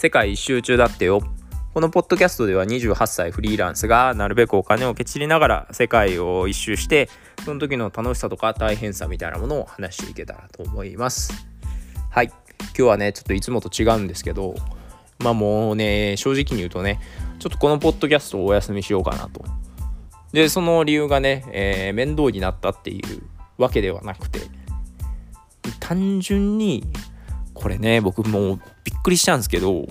世界一周中だってよ。このポッドキャストでは28歳フリーランスがなるべくお金をけちりながら世界を一周してその時の楽しさとか大変さみたいなものを話していけたらと思います。はい。今日はねちょっといつもと違うんですけどまあもうね正直に言うとねちょっとこのポッドキャストをお休みしようかなと。でその理由がね、えー、面倒になったっていうわけではなくて単純にこれね僕もうくりしたんですけど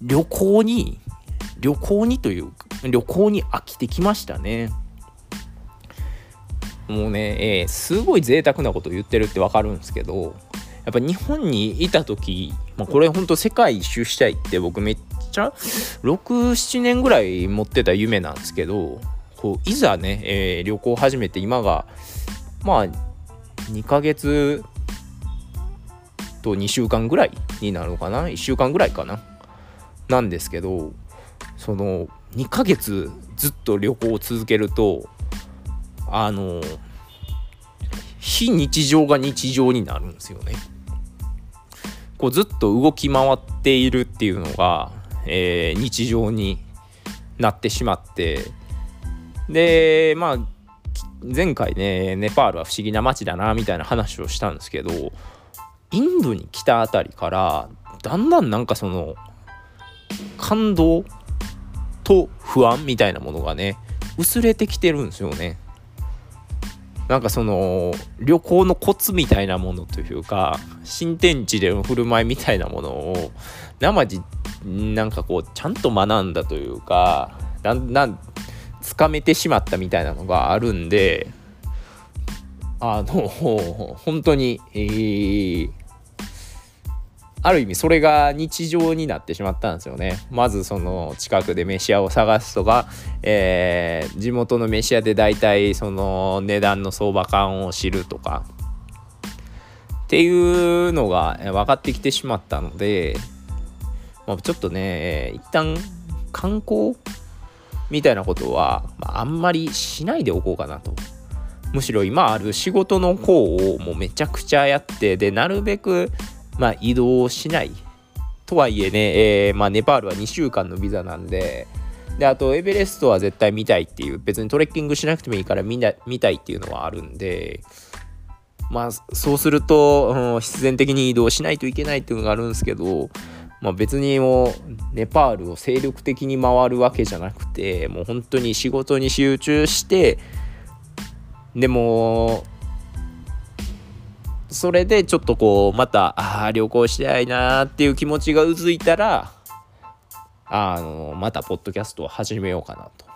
旅行に旅行にという旅行に飽きてきましたね。もうね、えー、すごい贅沢なこと言ってるってわかるんですけどやっぱ日本にいた時、まあ、これほんと世界一周したいって僕めっちゃ67年ぐらい持ってた夢なんですけどこういざね、えー、旅行始めて今がまあ2ヶ月と2週間ぐらいになるのかな？1週間ぐらいかな？なんですけどその2ヶ月ずっと旅行を続けるとあの非日常が日常になるんですよね。こうずっと動き回っているっていうのが、えー、日常になってしまって。でまあ前回ねネパールは不思議な街だなみたいな話をしたんですけどインドに来たあたりからだんだんなんかその感動と不安みたいなものがね薄れてきてるんですよね。なんかその旅行のコツみたいなものというか新天地での振る舞いみたいなものを生地なんかこうちゃんと学んだというかだんだんつかめてしまったみたいなのがあるんであの 本当に、えー、ある意味それが日常になってしまったんですよね。まずその近くで飯屋を探すとか、えー、地元の飯屋で大体その値段の相場感を知るとかっていうのが分かってきてしまったので、まあ、ちょっとね一旦観光みたいなことは、あ、んまりしないでおこうかなと。むしろ今ある仕事の方をもうめちゃくちゃやってでなるべくまあ、移動しないとはいえね、えー、まあ、ネパールは2週間のビザなんでであとエベレストは絶対見たいっていう別にトレッキングしなくてもいいから見な見たいっていうのはあるんでまあそうすると、うん、必然的に移動しないといけないっていうのがあるんですけど、まあ、別にもうネパールを精力的に回るわけじゃなくてもう本当に仕事に集中してでもそれでちょっとこうまたあ旅行したいなっていう気持ちがうずいたらあのまたポッドキャストを始めようかなと。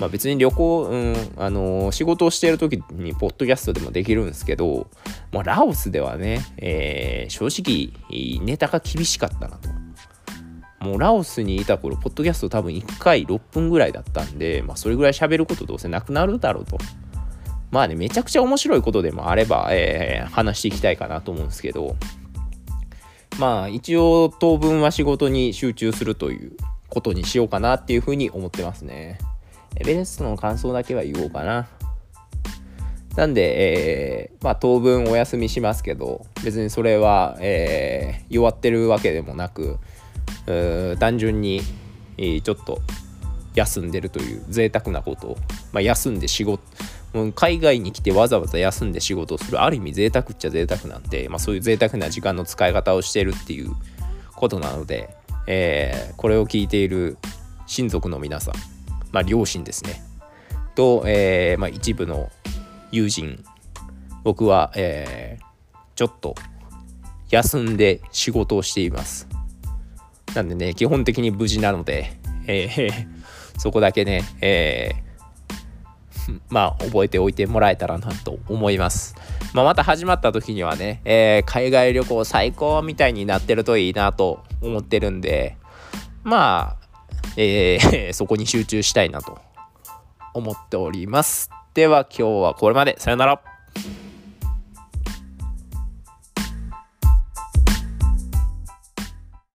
まあ、別に旅行、うん、あの仕事をしている時にポッドキャストでもできるんですけど、まあ、ラオスではね、えー、正直ネタが厳しかったなと。もうラオスにいた頃、ポッドキャスト多分1回6分ぐらいだったんで、まあ、それぐらい喋ることどうせなくなるだろうと。まあね、めちゃくちゃ面白いことでもあれば、えー、話していきたいかなと思うんですけど、まあ一応当分は仕事に集中するということにしようかなっていうふうに思ってますね。エベレストの感想だけは言おうかな。なんで、えー、まあ当分お休みしますけど、別にそれは、えー、弱ってるわけでもなく、単純に、え、ちょっと休んでるという贅沢なことを、まあ、休んで仕事海外に来てわざわざ休んで仕事をする。ある意味贅沢っちゃ贅沢なんで、まあ、そういう贅沢な時間の使い方をしてるっていうことなので、えー、これを聞いている親族の皆さん、まあ、両親ですね。と、えー、まあ、一部の友人僕は、えー、ちょっと休んで仕事をしています。なんでね基本的に無事なので、えー、そこだけね、えー まあ、覚えておいてもらえたらなと思います。まあ、また始まった時にはね、えー、海外旅行最高みたいになってるといいなと思ってるんで、まあ、えー、そこに集中したいなと思っております。では今日はこれまで。さよなら。